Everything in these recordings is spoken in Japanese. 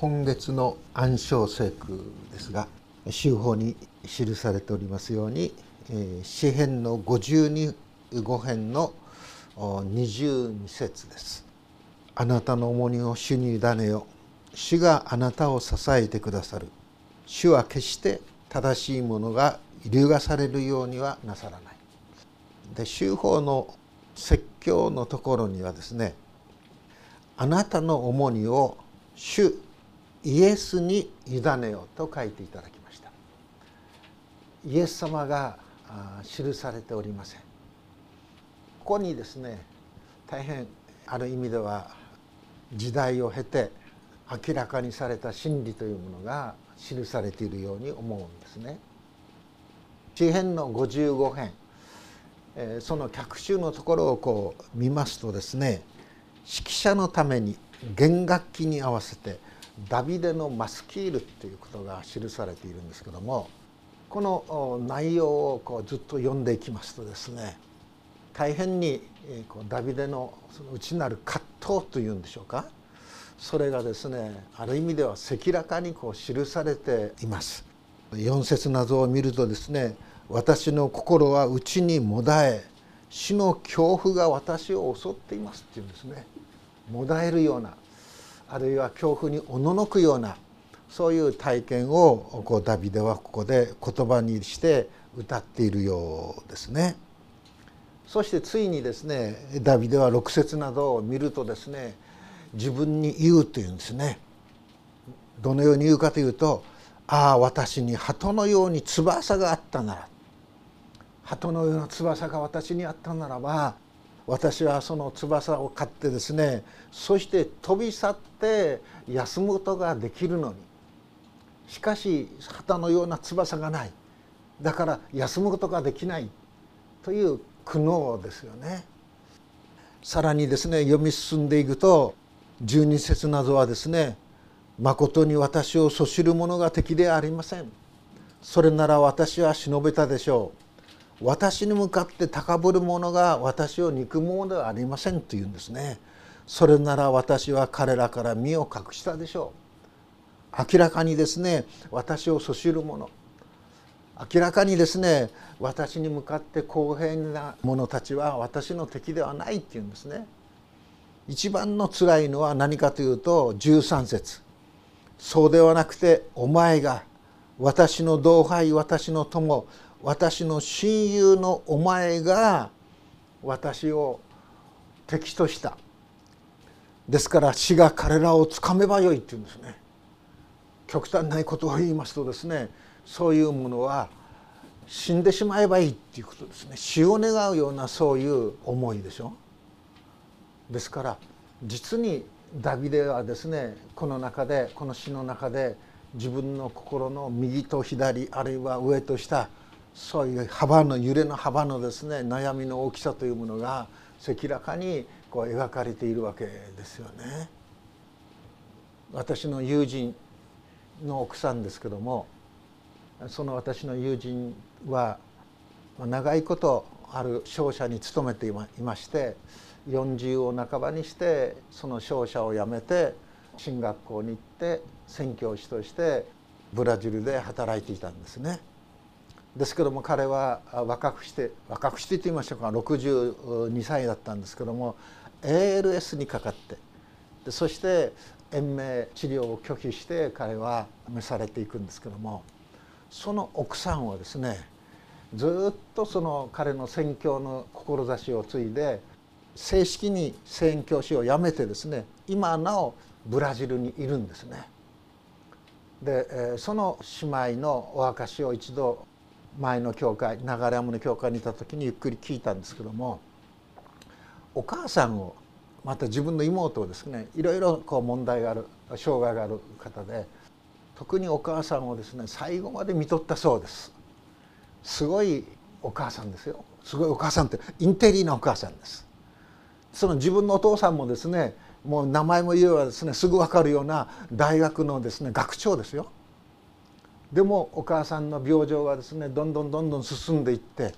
今月の暗唱聖句ですが修法に記されておりますように詩編の52編の22節です。あなたの重荷を主に委ねよ主があなたを支えてくださる主は決して正しいものが流がされるようにはなさらない。で修法の説教のところにはですねあなたの重荷を主イエスに委ねよと書いていただきましたイエス様が記されておりませんここにですね大変ある意味では時代を経て明らかにされた真理というものが記されているように思うんですね。詩編の55編その脚集のところをこう見ますとですね指揮者のために弦楽器に合わせてダビデのマスキールっていうことが記されているんですけどもこの内容をこうずっと読んでいきますとですね大変にこうダビデのその内なる葛藤というんでしょうかそれがですねある意味では赤裸々にこう記されています。4節などを見るとですね「私の心は内にもだえ死の恐怖が私を襲っています」っていうんですね。もだえるようなあるいは恐怖におののくようなそういう体験をこうダビデはここで言葉にして歌っているようですね。そしてついにですねダビデは6節などを見るとですね自分に言うというんですね。どのように言うかというと「ああ私に鳩のように翼があったなら」鳩のような翼が私にあったならば私はその翼を買ってですねそして飛び去って休むことができるのに。しかし旗のような翼がない。だから休むことができないという苦悩ですよね。さらにですね読み進んでいくと十二節などはですね「まことに私をそしる者が敵ではありません」「それなら私は忍べたでしょう」私に向かって高ぶる者が私を憎むものではありませんというんですね。それなら私は彼らから身を隠したでしょう。明らかにですね私をそしる者明らかにですね私に向かって公平な者たちは私の敵ではないっていうんですね。一番の辛いのは何かというと13節。そうではなくてお前が私の同輩私の友私の親友のお前が私を敵とした。ですから死が彼らをつかめばよいっていうんですね。極端ないことを言いますとですねそういうものは死んでしまえばいいっていうことですね。死を願うようなそういう思いでしょ。ですから実にダビデはですねこの中でこの詩の中で自分の心の右と左あるいは上と下そういう幅の揺れの幅のですね悩みの大きさというものが赤らかにこう描かれているわけですよね。私の友人の奥さんですけどもその私の友人は長いことある商社に勤めていまして40を半ばにしてその商社を辞めて進学校に行って宣教師としてブラジルで働いていたんですね。ですけども彼は若くして若くしてと言いましょうか62歳だったんですけども ALS にかかってでそして延命治療を拒否して彼は召されていくんですけどもその奥さんはですねずっとその彼の宣教の志を継いで正式に宣教師を辞めてですね今なおブラジルにいるんですね。でその姉妹のお証を一度前の教会流山の教会にいた時にゆっくり聞いたんですけどもお母さんをまた自分の妹をですねいろいろこう問題がある障害がある方で特にお母さんをですね最後まで見とったそうです。すごいお母さんですよ。すごいお母さんってインテリなお母さんです。その自分のお父さんもですねもう名前も言えばですねすぐ分かるような大学のですね学長ですよ。でもお母さんの病状がですねどんどんどんどん進んでいって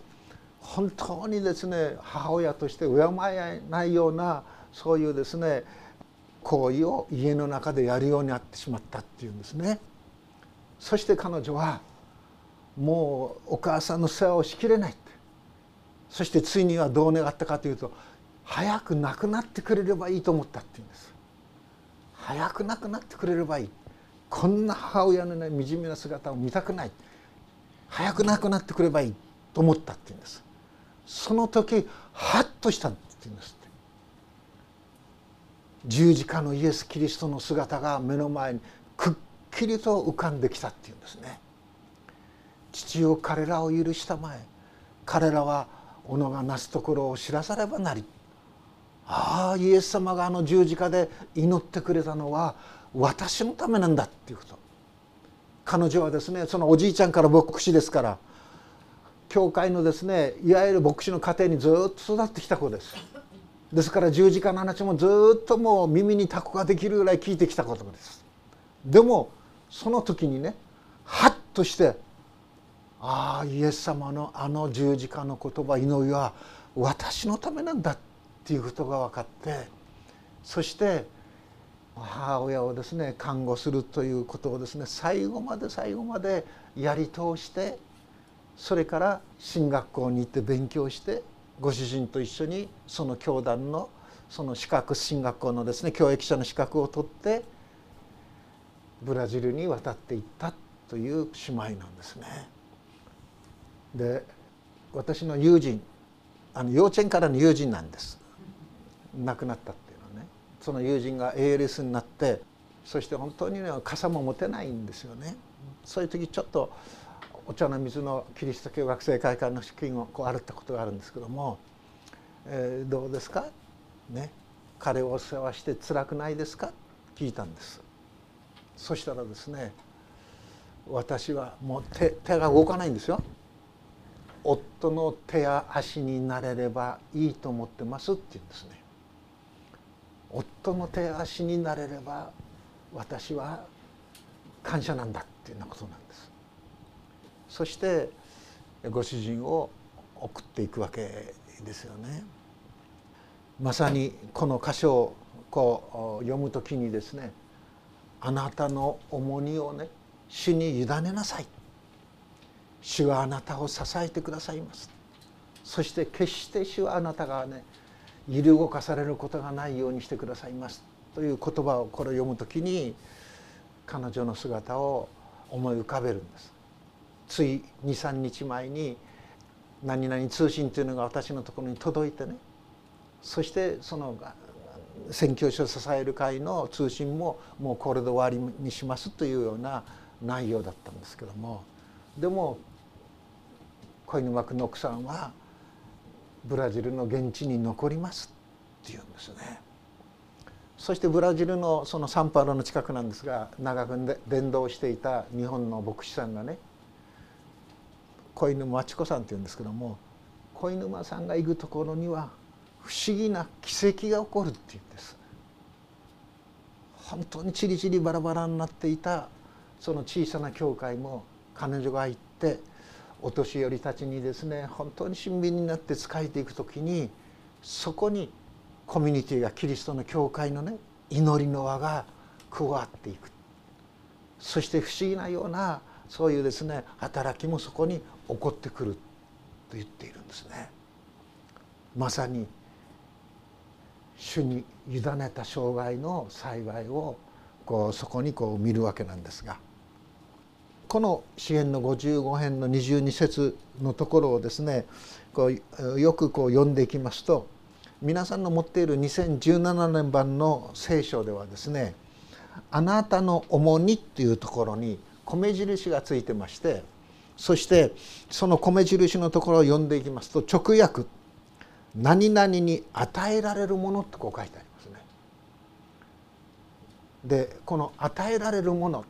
本当にですね母親として敬えないようなそういうですね行為を家の中でやるようになってしまったっていうんですね。そして彼女はもうお母さんの世話をしきれないそしてついにはどう願ったかというと早く亡くなってくれればいいと思ったっていうんです。早く亡くなってくれればいい。こんな母親のね惨めな姿を見たくない。早く亡くなってくればいいと思ったっていうんです。その時ハッとしたって言うんですって。十字架のイエス・キリストの姿が目の前にくっきりと浮かんできたっていうんですね。父を彼らを許したまえ彼らは己がなすところを知らさればなりああイエス様があの十字架で祈ってくれたのは私のためなんだっていうこと。彼女はですねそのおじいちゃんから牧師ですから教会のですねいわゆる牧師の家庭にずっと育ってきた子です。ですから十字架の話もずっともう耳にタコができるぐらい聞いてきたことです。でもその時にねハッとしてああイエス様のあの十字架の言葉祈りは私のためなんだっていうことが分かってそして母親をですね看護するということをですね最後まで最後までやり通してそれから進学校に行って勉強してご主人と一緒にその教団のその資格進学校のですね教育者の資格を取ってブラジルに渡っていったという姉妹なんですね。で私の友人あの幼稚園からの友人なんです亡くなったってその友人が ALS になってそして本当にね傘も持てないんですよね。そういう時ちょっとお茶の水のキリスト教学生会館の資金をこうあるったことがあるんですけども「えー、どうですか?」ね「彼をお世話して辛くないですか?」聞いたんです。そしたらですね私はもう手手が動かないんですよ。夫の手や足になれればいいと思ってますって言うんですね。夫の手足になれれば私は感謝なんだっていうようなことなんです。そしてご主人を送っていくわけですよね。まさにこの箇所をこう読む時にですねあなたの重荷をね主に委ねなさい。主はあなたを支えてくださいます。そして決して主はあなたがね揺り動かされることがないようにしてくださいますという言葉をこれを読む時に彼女の姿を思い浮かべるんです。つい23日前に何々通信というのが私のところに届いてね。そしてその宣教師を支える会の通信ももうこれで終わりにしますというような内容だったんですけども。でも小沼君の奥さんはブラジルの現地に残りますって言うんですね。そしてブラジルのそのサンパウロの近くなんですが長く伝道していた日本の牧師さんがね小犬町子さんっていうんですけども小沼さんが行くところには不思議な奇跡が起こるって言うんです本当にチリチリバラバラになっていたその小さな教会も彼女が行ってお年寄りたちにですね本当に親身になって仕えていく時にそこにコミュニティがキリストの教会のね祈りの輪が加わっていくそして不思議なようなそういうですね働きもそこに起こってくると言っているんですね。まさに主に委ねた生涯の幸いをこうそこにこう見るわけなんですがこの詩篇の55編の22節のところをですねこうよくこう読んでいきますと皆さんの持っている2017年版の聖書ではですね「あなたの重荷」っていうところに米印がついてましてそしてその米印のところを読んでいきますと直訳「何々に与えられるもの」ってこう書いてありますね。でこの与えられるもの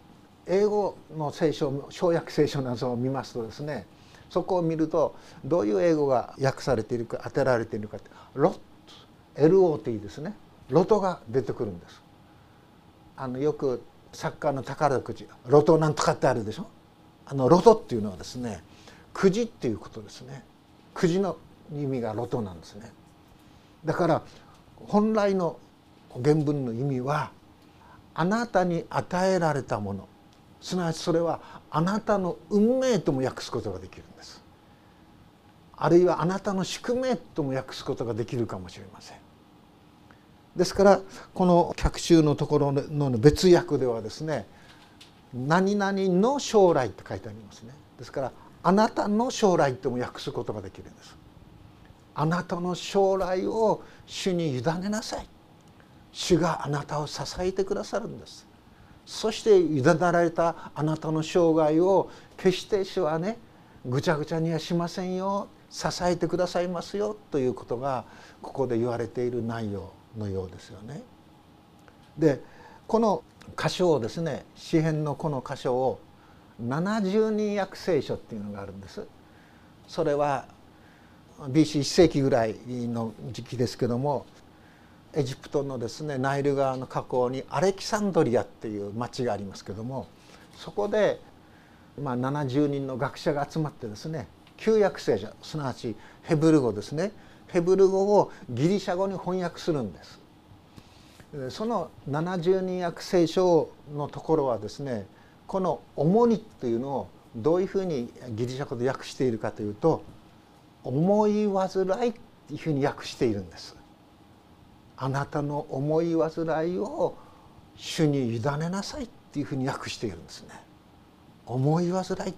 英語の聖書小訳聖書などを見ますとですねそこを見るとどういう英語が訳されているか当てられているかってロット LOT ですね。ロトが出てくるんです。あのよくサッカーの宝くじロトなんとかってあるでしょ？あのロトっていうのはですねくじっていうことですね。くじの意味がロトなんですね。だから本来の原文の意味はあなたに与えられたもの。すなわちそれはあなたの運命とも訳すことができるんです。あるいはあなたの宿命とも訳すことができるかもしれません。ですからこの客集のところの別訳ではですね何々の将来って書いてありますね。ですからあなたの将来とも訳すことができるんです。あなたの将来を主に委ねなさい。主があなたを支えてくださるんです。そして委ねられたあなたの生涯を決して主はねぐちゃぐちゃにはしませんよ支えてくださいますよということがここで言われている内容のようですよね。でこの箇所をですね詩編のこの箇所を70人訳聖書っていうのがあるんです。それは BC1 世紀ぐらいの時期ですけどもエジプトのですねナイル川の河口にアレキサンドリアっていう町がありますけどもそこでまあ70人の学者が集まってですね旧約聖書すなわちヘブル語ですねヘブル語をギリシャ語に翻訳するんですその70人訳聖書のところはですねこの「重荷」というのをどういうふうにギリシャ語で訳しているかというと「思い煩い」っていうふうに訳しているんです。あなたの思い煩いを主に委ねなさいっていうふうに訳しているんですね。思い煩い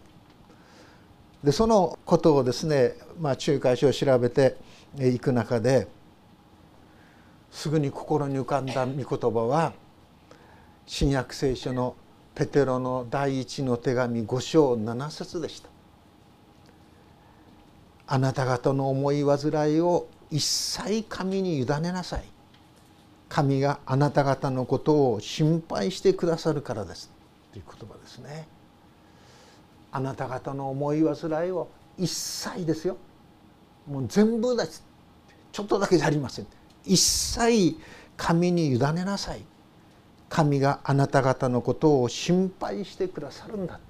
でそのことをですね、まあ、仲介書を調べていく中ですぐに心に浮かんだ御言葉は新約聖書のペテロの第一の手紙5章7節でした。あなた方の思い煩いを一切神に委ねなさい。神があなた方のことを心配してくださるからです。という言葉ですね。あなた方の思い煩いを一切ですよ。もう全部です。ちょっとだけじゃありません。一切神に委ねなさい。神があなた方のことを心配してくださるんだって。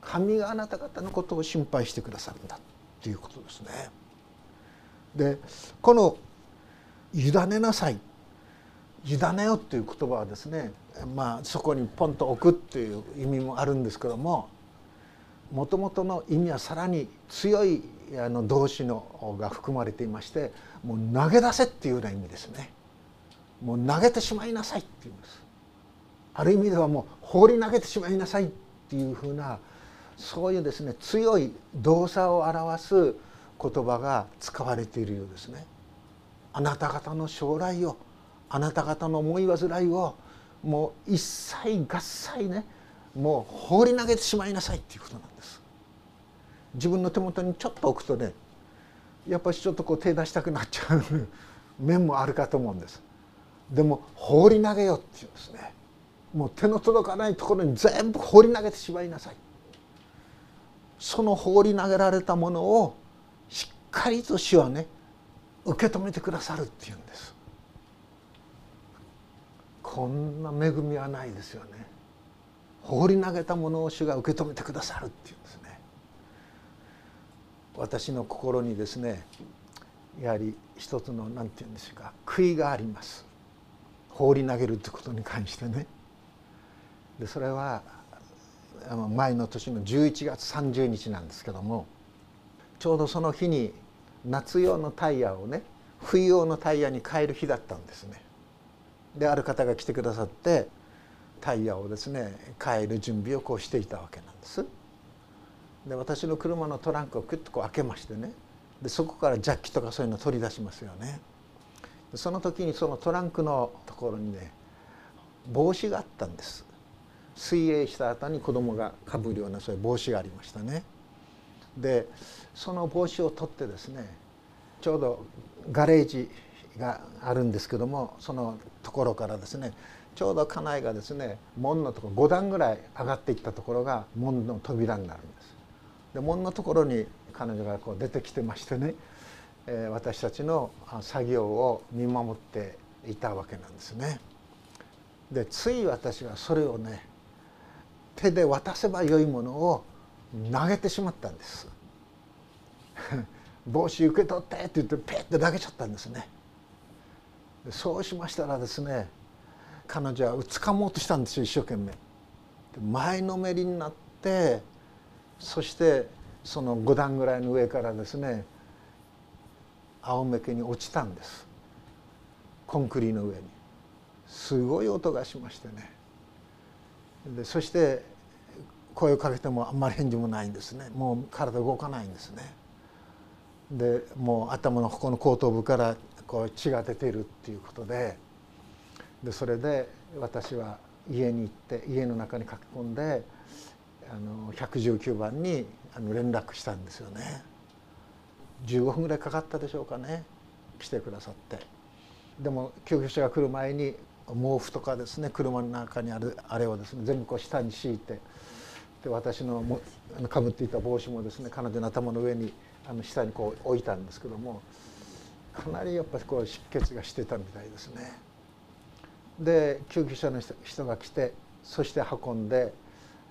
神があなた方のことを心配してくださるんだ。っていうことですね。でこの「委ねなさい」「委ねよ」っていう言葉はですねまあそこにポンと置くっていう意味もあるんですけどももともとの意味はさらに強いあの動詞のが含まれていましてもう投げ出せっていうような意味ですね。もう投げてしまいなさいって言いうんです。ある意味ではもう放り投げてしまいなさいっていうふうなそういうですね強い動作を表す言葉が使われているようですね。あなた方の将来をあなた方の思い煩いをもう一切合切ねもう放り投げてしまいなさいっていうことなんです。自分の手元にちょっと置くとねやっぱりちょっとこう手出したくなっちゃう 面もあるかと思うんです。でも放り投げよっていうんですね。もう手の届かないところに全部放り投げてしまいなさい。その放り投げられたものをしっかりと主はね受け止めてくださるっていうんです。こんな恵みはないですよね。放り投げたものを主が受け止めてくださるっていうんですね。私の心にですねやはり一つの何て言うんでしょうか悔いがあります。放り投げるってことに関してね。でそれは前の年の11月30日なんですけどもちょうどその日に夏用のタイヤをね冬用のタイヤに変える日だったんですね。である方が来てくださってタイヤをですね変える準備をこうしていたわけなんです。で私の車のトランクをクッとこう開けましてねでそこからジャッキとかそういうの取り出しますよね。その時にそのトランクのところにね帽子があったんです。水泳した後に子供がかぶるようなそういう帽子がありましたね。でその帽子を取ってですねちょうどガレージがあるんですけどもそのところからですねちょうど家内がですね門のところ5段ぐらい上がっていったところが門の扉になるんです。で門のところに彼女がこう出てきてましてね、えー、私たちの作業を見守っていたわけなんですね。でつい私はそれをね手で渡せばよいものを投げてしまったんです。帽子受け取ってって言ってペッて投げちゃったんですね。そうしましたらですね彼女は掴もうとしたんですよ一生懸命。前のめりになってそしてその5段ぐらいの上からですね仰向けに落ちたんです。コンクリの上に。すごい音がしましてね。でそして声をかけてもあんまり返事もないんですね。もう体動かないんですね。でもう頭のここの後頭部からこう血が出ているっていうことででそれで私は家に行って家の中に書き込んであの119番にあの連絡したんですよね。15分ぐらいかかったでしょうかね。来てくださって。でも救急車が来る前に毛布とかですね車の中にあるあれをですね全部こう下に敷いてで私のもかぶっていた帽子もですね彼女の頭の上にあの下にこう置いたんですけどもかなりやっぱりこう出血がしてたみたいですね。で救急車の人が来てそして運んで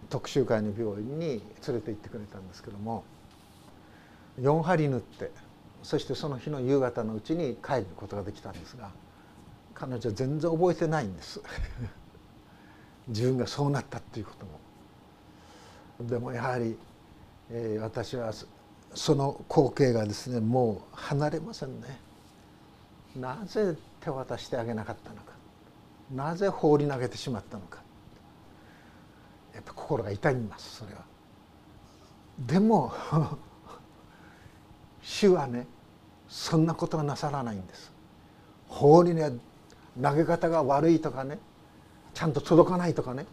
特集会の病院に連れて行ってくれたんですけども4針縫ってそしてその日の夕方のうちに帰ることができたんですが彼女は全然覚えてないんです 自分がそうなったっていうことも。でもやはり、えー、私はその光景がですねもう離れませんね。なぜ手渡してあげなかったのかなぜ放り投げてしまったのかやっぱ心が痛みますそれは。でも 主はねそんなことはなさらないんです。放りね投げ方が悪いとかねちゃんと届かないとかね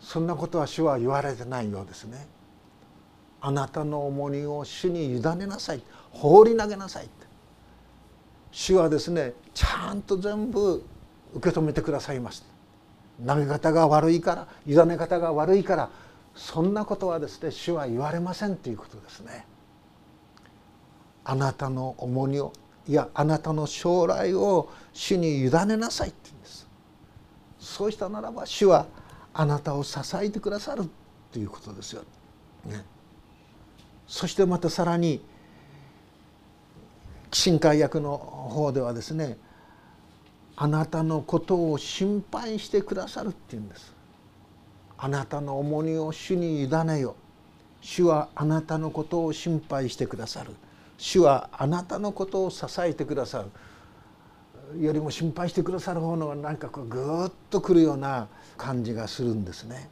そんなことは主は言われてないようですね。あなたの重荷を主に委ねなさい。放り投げなさい主はですねちゃんと全部受け止めてくださいます投げ方が悪いから委ね方が悪いからそんなことはですね主は言われませんということですね。あなたの重荷をいやあなたの将来を主に委ねなさいって言うんです。そうしたならば主はあなたを支えてくださるということですよ。ね、そしてまたさらに新海役の方ではですねあなたのことを心配してくださるっていうんです。あなたの重荷を主に委ねよ主はあなたのことを心配してくださる主はあなたのことを支えてくださるよりも心配してくださる方のなんかこうぐーっとくるような感じがするんですね。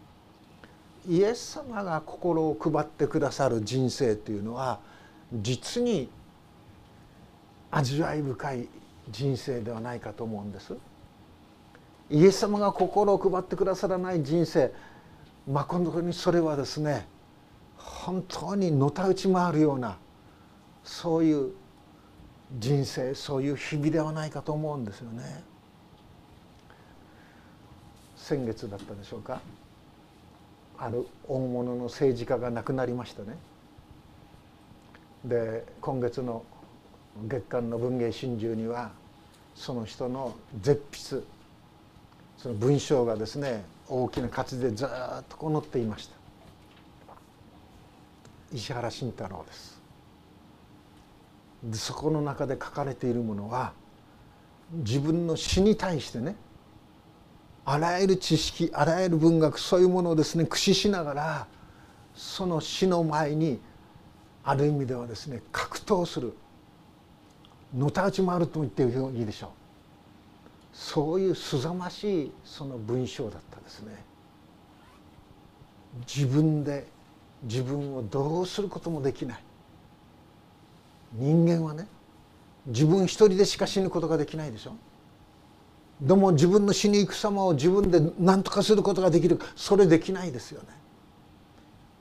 イエス様が心を配ってくださる人生というのは実に味わい深い人生ではないかと思うんです。イエス様が心を配ってくださらない人生誠にそれはですね本当にのたうち回るようなそういう人生そういう日々ではないかと思うんですよね。先月だったでしょうかある大物の政治家が亡くなりましたね。で今月の月刊の文藝春秋にはその人の絶筆その文章がですね大きな活字でずっとこう載っていました石原慎太郎ですでそこの中で書かれているものは自分の死に対してねあらゆる知識あらゆる文学そういうものをですね駆使しながらその死の前にある意味ではですね格闘するのたうち回ると言っていいでしょう。そういうすざましいその文章だったですね。自分で自分をどうすることもできない。人間はね自分一人でしか死ぬことができないでしょ。でも自分の死に行く様を自分で何とかすることができる。それできないですよね。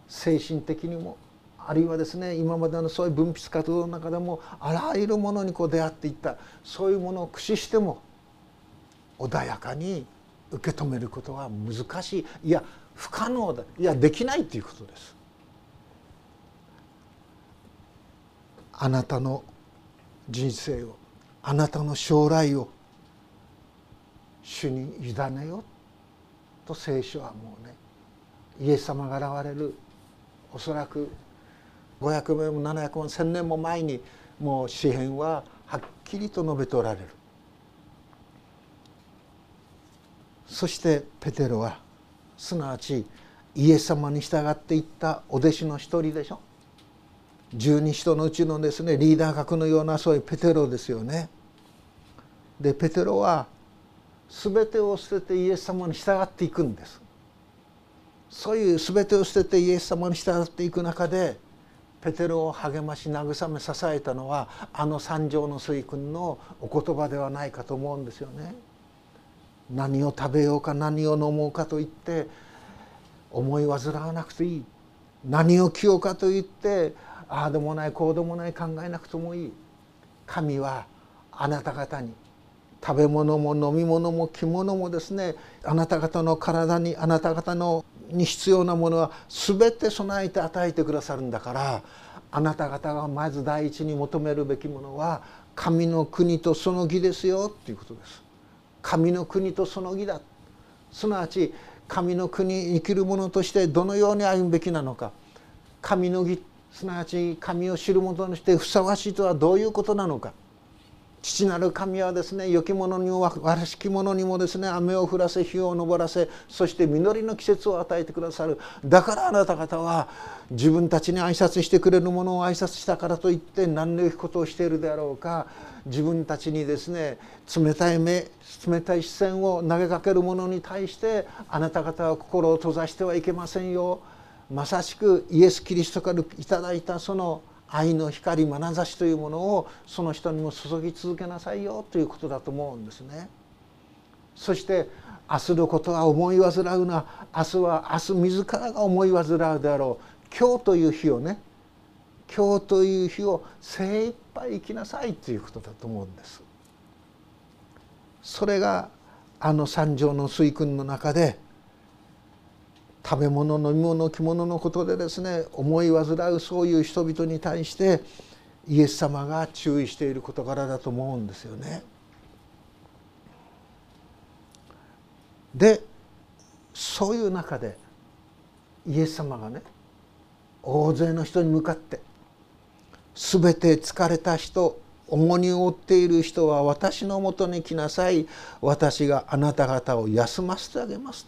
精神的にもあるいはですね今までのそういう分泌活動の中でもあらゆるものにこう出会っていった。そういうものを駆使しても穏やかに受け止めることは難しい。いや不可能だ。いやできないということです。あなたの人生をあなたの将来を主に委ねよと聖書はもうねイエス様が現れる。おそらく500年も700年1,000年も前にもう詩篇ははっきりと述べておられる。そしてペテロはすなわちイエス様に従っていったお弟子の一人でしょ。十二人のうちのですねリーダー格のようなそういうペテロですよね。でペテロは全てを捨ててイエス様に従っていくんです。そういう全てを捨ててイエス様に従っていく中でペテロを励まし慰め支えたのはあの三条の水君のお言葉ではないかと思うんですよね。何を食べようか何を飲もうかと言って思い煩わなくていい何を着ようかと言ってああでもないこうでもない考えなくてもいい神はあなた方に食べ物も飲み物も着物もですねあなた方の体にあなた方のに必要なものは全て備えて与えてくださるんだからあなた方がまず第一に求めるべきものは神の国とその義ですよっていうことです。神の国とその義だ。すなわち神の国生きる者としてどのように歩むべきなのか。神の義すなわち神を知る者としてふさわしいとはどういうことなのか。父なる神はですね良き者にも悪しき者にもですね雨を降らせ火を昇らせそして実りの季節を与えてくださる。だからあなた方は自分たちに挨拶してくれる者を挨拶したからといって何の良きことをしているであろうか。自分たちにですね冷たい目冷たい視線を投げかける者に対してあなた方は心を閉ざしてはいけませんよ。まさしくイエス・キリストからいただいたその愛の光眼差しというものをその人にも注ぎ続けなさいよということだと思うんですね。そして明日のことは思い煩うな明日は明日自らが思い煩うであろう今日という日をね今日という日を精一杯生きなさいということだと思うんです。それがあの三条の水訓の中で食べ物飲み物着物のことでですね思い煩うそういう人々に対してイエス様が注意している事柄だと思うんですよね。でそういう中でイエス様がね大勢の人に向かって「全て疲れた人重荷を負っている人は私のもとに来なさい私があなた方を休ませてあげます」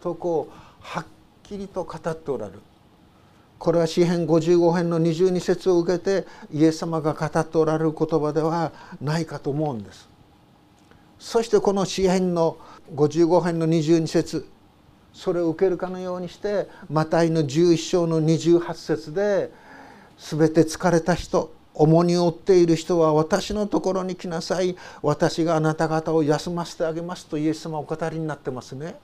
とこうはっきりと語っておられる。これは詩編55編の22節を受けてイエス様が語っておられる言葉ではないかと思うんです。そしてこの詩編の55編の22節それを受けるかのようにしてマタイの11章の28節で「全て疲れた人重荷を負っている人は私のところに来なさい。私があなた方を休ませてあげます」とイエス様お語りになってますね。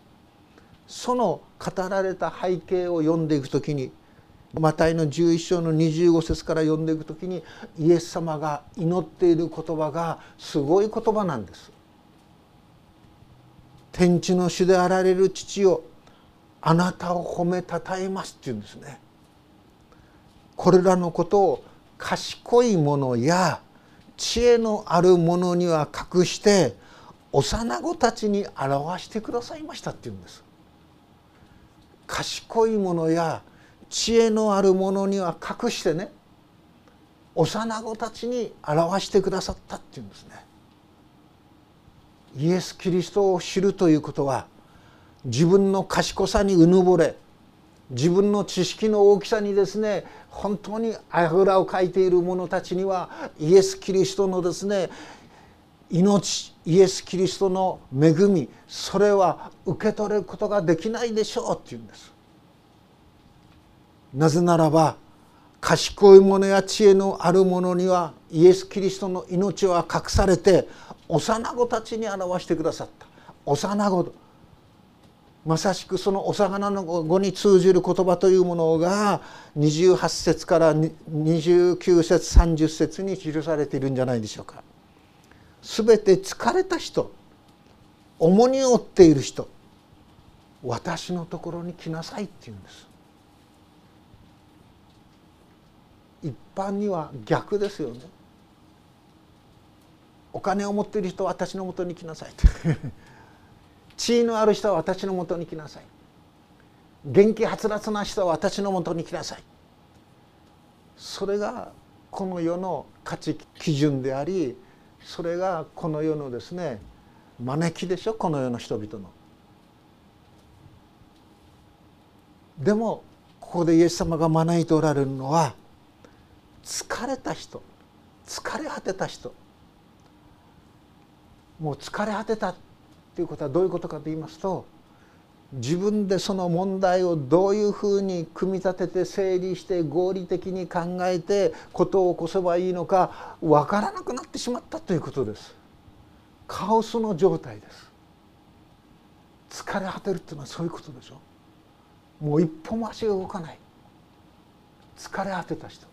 その語られた背景を読んでいく時にマタイの11章の25節から読んでいく時にイエス様が祈っている言葉がすごい言葉なんです。天地の主であられる父よあなたを褒めたたえますって言うんですね。これらのことを賢い者や知恵のある者には隠して幼子たちに表してくださいましたって言うんです。賢い者や知恵のある者には隠してね幼子たちに表してくださったっていうんですね。イエス・キリストを知るということは自分の賢さにうぬぼれ自分の知識の大きさにですね本当にあぐらをかいている者たちにはイエス・キリストのですね命イエス・キリストの恵みそれは受け取ることができないでしょうっていうんです。なぜならば賢い者や知恵のある者にはイエス・キリストの命は隠されて幼子たちに表してくださった幼子まさしくその幼の子に通じる言葉というものが28節から29節30節に記されているんじゃないでしょうか。全て疲れた人重荷を負っている人私のところに来なさいって言うんです。一般には逆ですよね。お金を持っている人は私のもとに来なさい。地位のある人は私のもとに来なさい。元気はつらつな人は私のもとに来なさい。それがこの世の価値基準でありそれがこの世のですね招きでしょこの世の人々の。でもここでイエス様が招いておられるのは疲れた人疲れ果てた人もう疲れ果てたっていうことはどういうことかと言いますと自分でその問題をどういうふうに組み立てて整理して合理的に考えて事を起こせばいいのか分からなくなってしまったということです。カオスの状態です。疲れ果てるっていうのはそういうことでしょ。もう一歩も足が動かない。疲れ果てた人。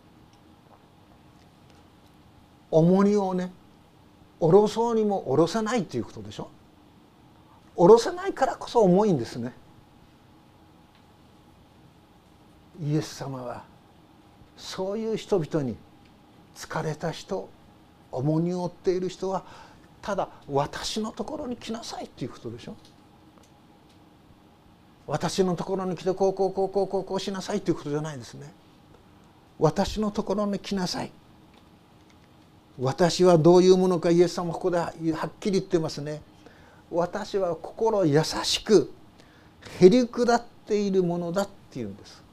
重荷をね下ろそうにも下ろせないということでしょ。下ろせないからこそ重いんですね。イエス様はそういう人々に疲れた人重荷を負っている人はただ私のところに来なさいっていうことでしょ。私のところに来てこうこうこうこうこうこうしなさいということじゃないですね。私のところに来なさい。私はどういうものかイエス様ここではっきり言ってますね。私は心優しくへりくだっているものだっていうんです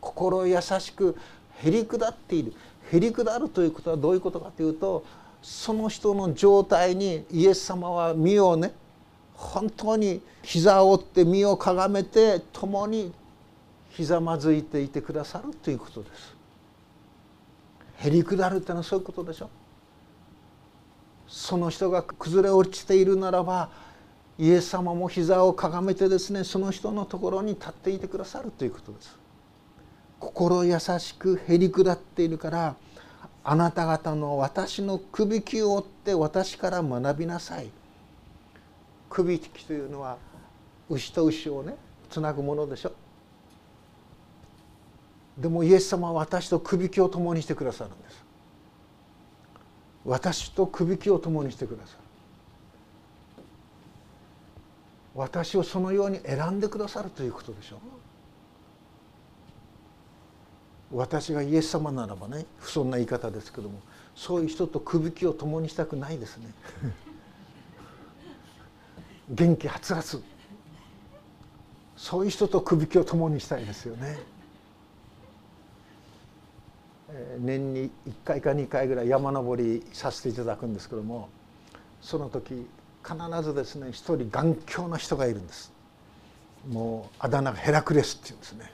心優しくへりくだっているへりくだるということはどういうことかというとその人の状態にイエス様は身をね本当に膝を折って身をかがめて共にひざまずいていてくださるということです。へりくだるってのはそういうことでしょ。その人が崩れ落ちているならばイエス様も膝をかがめてですねその人のところに立っていてくださるということです。心優しくへりくだっているからあなた方の私のくびきを追って私から学びなさい。くびきというのは牛と牛をねつなぐものでしょ。でもイエス様は私とくびきを共にしてくださるんです。私とくびきを共にしてくださる私をそのように選んでくださるということでしょう。私がイエス様ならばね不遜な言い方ですけどもそういう人とくびきを共にしたくないですね。元気はつらつ。そういう人とくびきを共にしたいですよね。年に1回か2回ぐらい山登りさせていただくんですけどもその時必ずですね一人頑強な人がいるんです。もうあだ名がヘラクレスっていうんですね。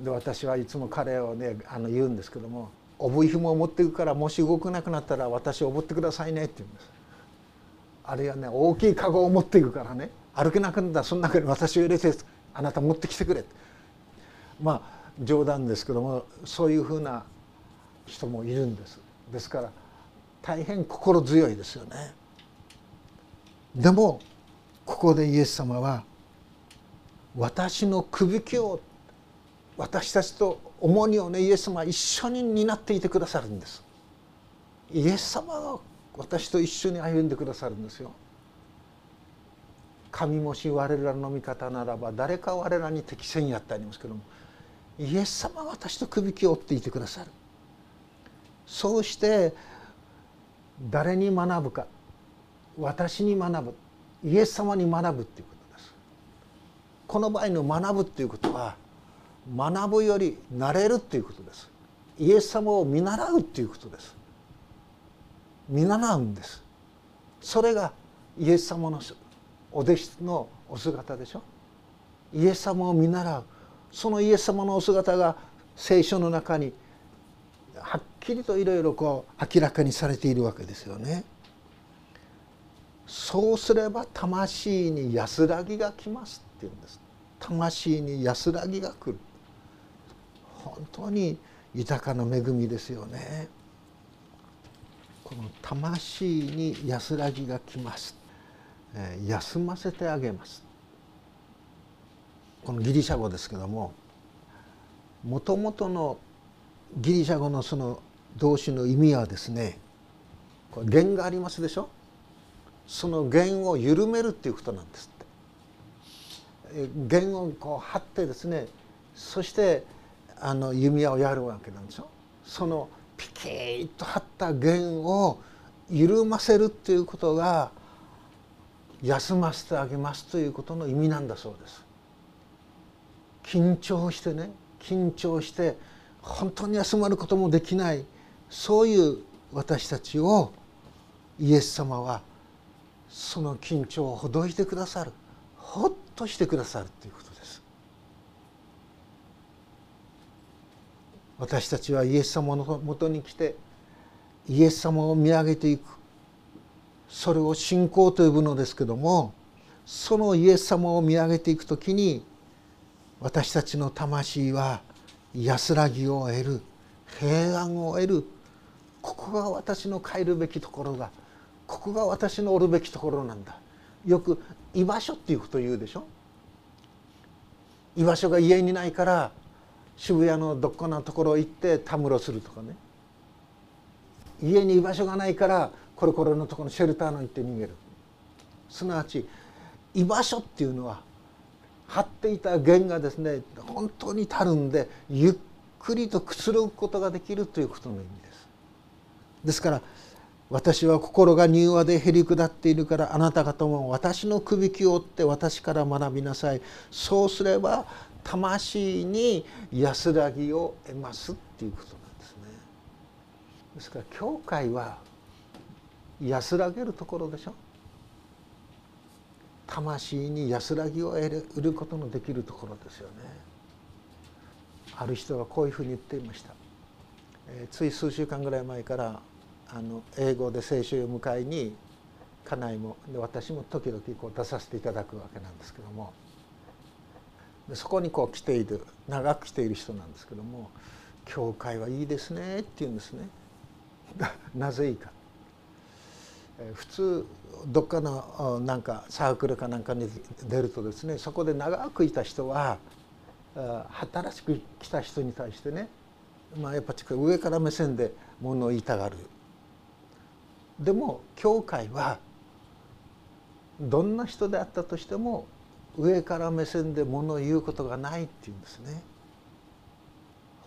で私はいつも彼をねあの言うんですけども「おぶい紐を持っていくからもし動けなくなったら私をおぶってくださいね」って言うんです。あるいはね大きいカゴを持っていくからね歩けなくなったらその中に私を入れてあなた持ってきてくれまあ冗談ですけどもそういうふうな人もいるんです。ですから大変心強いですよね。でもここでイエス様は私のくびきを私たちと重荷をねイエス様は一緒に担っていてくださるんです。イエス様が私と一緒に歩んでくださるんですよ。神もし我らの味方ならば誰か我らに適せんやってありますけどもイエス様は私とくびきを追っていてくださる。そうして誰に学ぶか私に学ぶイエス様に学ぶっていうことです。この場合の学ぶっていうことは学ぶより慣れるっていうことです。イエス様を見習うっていうことです。見習うんです。それがイエス様のお弟子のお姿でしょ。イエス様を見習う。そのイエス様のお姿が聖書の中にはっきりといろいろこう明らかにされているわけですよね。そうすれば魂に安らぎが来ますって言うんです。魂に安らぎが来る。本当に豊かな恵みですよね。この魂に安らぎが来ます。えー、休ませてあげます。このギリシャ語ですけどももともとのギリシャ語のその動詞の意味はですね弦がありますでしょ？その弦を緩めるっていうことなんですって。弦をこう張ってですねそしてあの弓矢をやるわけなんでしょ？そのピキッと張った弦を緩ませるっていうことが休ませてあげますということの意味なんだそうです。緊張してね緊張して本当に休まることもできないそういう私たちをイエス様はその緊張をほどいてくださるほっとしてくださるということです。私たちはイエス様のもとに来てイエス様を見上げていく。それを信仰と呼ぶのですけどもそのイエス様を見上げていく時に私たちの魂は安らぎを得る平安を得る。ここが私の帰るべきところだここが私のおるべきところなんだ。よく居場所っていうことを言うでしょ？居場所が家にないから渋谷のどっかのところ行ってたむろするとかね。家に居場所がないからコロコロのところのシェルターの行って逃げる。すなわち居場所っていうのは張っていた弦がですね本当にたるんでゆっくりとくつろぐことができるということの意味です。ですから私は心が柔和でへり下っているからあなた方も私のくびきを追って私から学びなさいそうすれば魂に安らぎを得ますっていうことなんですね。ですから教会は安らげるところでしょ。魂に安らぎを得ることのできるところですよね。ある人がこういうふうに言っていました。えー、つい数週間ぐらい前からあの英語で聖書を迎えに家内もで私も時々こう出させていただくわけなんですけどもでそこにこう来ている長く来ている人なんですけども「教会はいいですね」って言うんですね。なぜいいか。普通どっかのなんかサークルかなんかに出るとですねそこで長くいた人は新しく来た人に対してね、まあ、やっぱ上から目線でものを言いたがる。でも教会はどんな人であったとしても上から目線でものを言うことがないっていうんですね。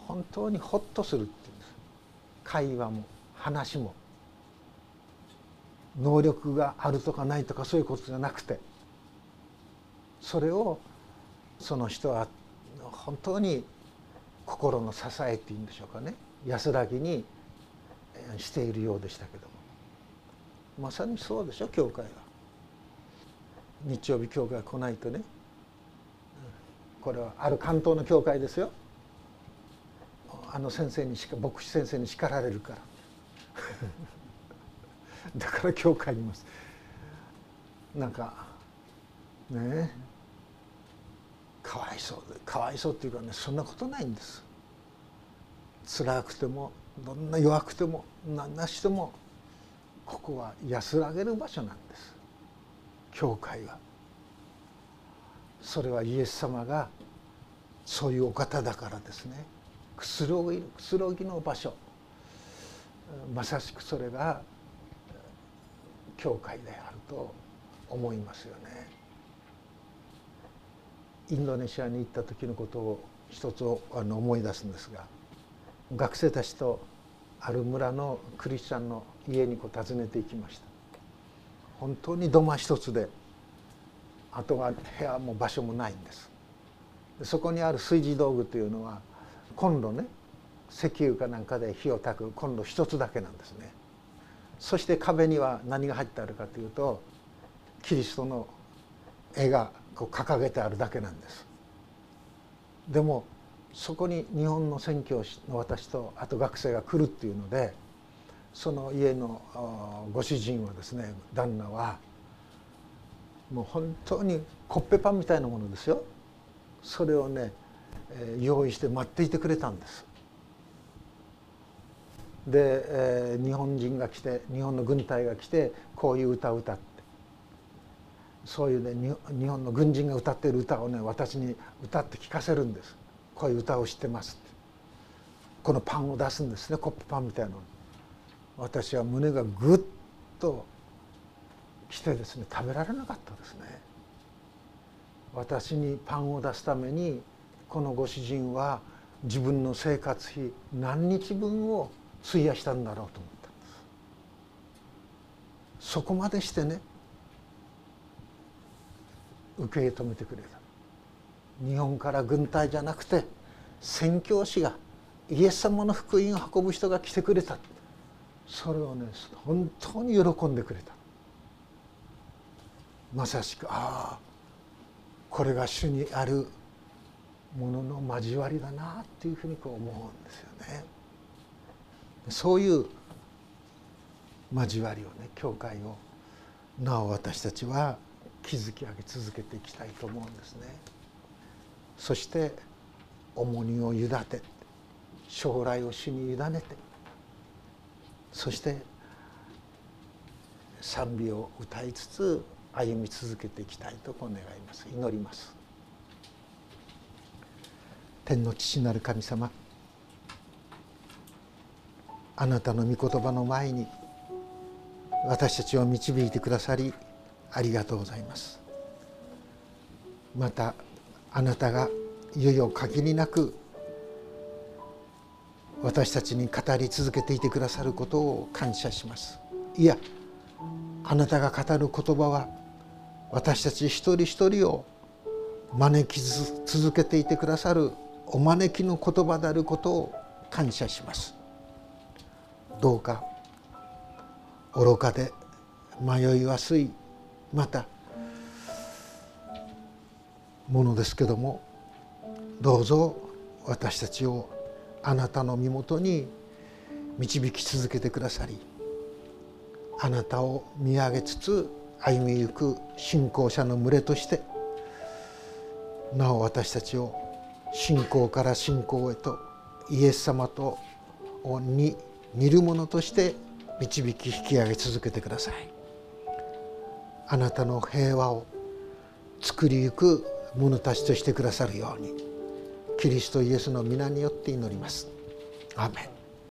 本当にホッとするっていうんです。会話も話も。能力があるとかないとかそういうことじゃなくてそれをその人は本当に心の支えっていうんでしょうかね。安らぎにしているようでしたけども。まさにそうでしょ教会は。日曜日教会来ないとね。これはある関東の教会ですよ。あの先生にしか牧師先生に叱られるから。だから教会にいます。なんかね。かわいそうかわいそうっていうかねそんなことないんです。辛くてもどんな弱くても何なしてもここは安らげる場所なんです。教会は。それはイエス様がそういうお方だからですね。くつろぎくつろぎの場所。まさしくそれが教会であると思いますよね。インドネシアに行った時のことを一つあの思い出すんですが学生たちとある村のクリスチャンの家にこう訪ねていきました。本当に土間一つであとは部屋も場所もないんです。そこにある炊事道具というのはコンロね石油かなんかで火を焚くコンロ一つだけなんですね。そして壁には何が入ってあるかというとキリストの絵がこう掲げてあるだけなんです。でもそこに日本の宣教師の私とあと学生が来るっていうのでその家のご主人はですね旦那はもう本当にコッペパンみたいなものですよ。それをね用意して待っていてくれたんです。で、えー、日本人が来て日本の軍隊が来てこういう歌を歌って。そういうね日本の軍人が歌っている歌をね私に歌って聞かせるんです。こういう歌を知ってますって。このパンを出すんですねコップパンみたいなの私は胸がぐっと来てですね食べられなかったですね。私にパンを出すためにこのご主人は自分の生活費何日分を費やしたんだろうと思ったんです。そこまでしてね受け止めてくれた。日本から軍隊じゃなくて宣教師がイエス様の福音を運ぶ人が来てくれた。それをね本当に喜んでくれた。まさしくああこれが主にあるものの交わりだなっていうふうにこう思うんですよね。そういう交わりをね教会をなお私たちは築き上げ続けていきたいと思うんですね。そして重荷を委ねて将来を主に委ねてそして賛美を歌いつつ歩み続けていきたいと願います祈ります天の父なる神様あなたの御言葉の前に私たちを導いてくださりありがとうございます。またあなたがいよいよ限りなく私たちに語り続けていてくださることを感謝します。いやあなたが語る言葉は私たち一人一人を招き続けていてくださるお招きの言葉であることを感謝します。どうか愚かで迷いやすいまたものですけどもどうぞ私たちをあなたの身元に導き続けてくださりあなたを見上げつつ歩みゆく信仰者の群れとしてなお私たちを信仰から信仰へとイエス様とに煮るものとして導き引き上げ続けてください。あなたの平和を作りゆく者たちとしてくださるようにキリストイエスの皆によって祈ります。アメン。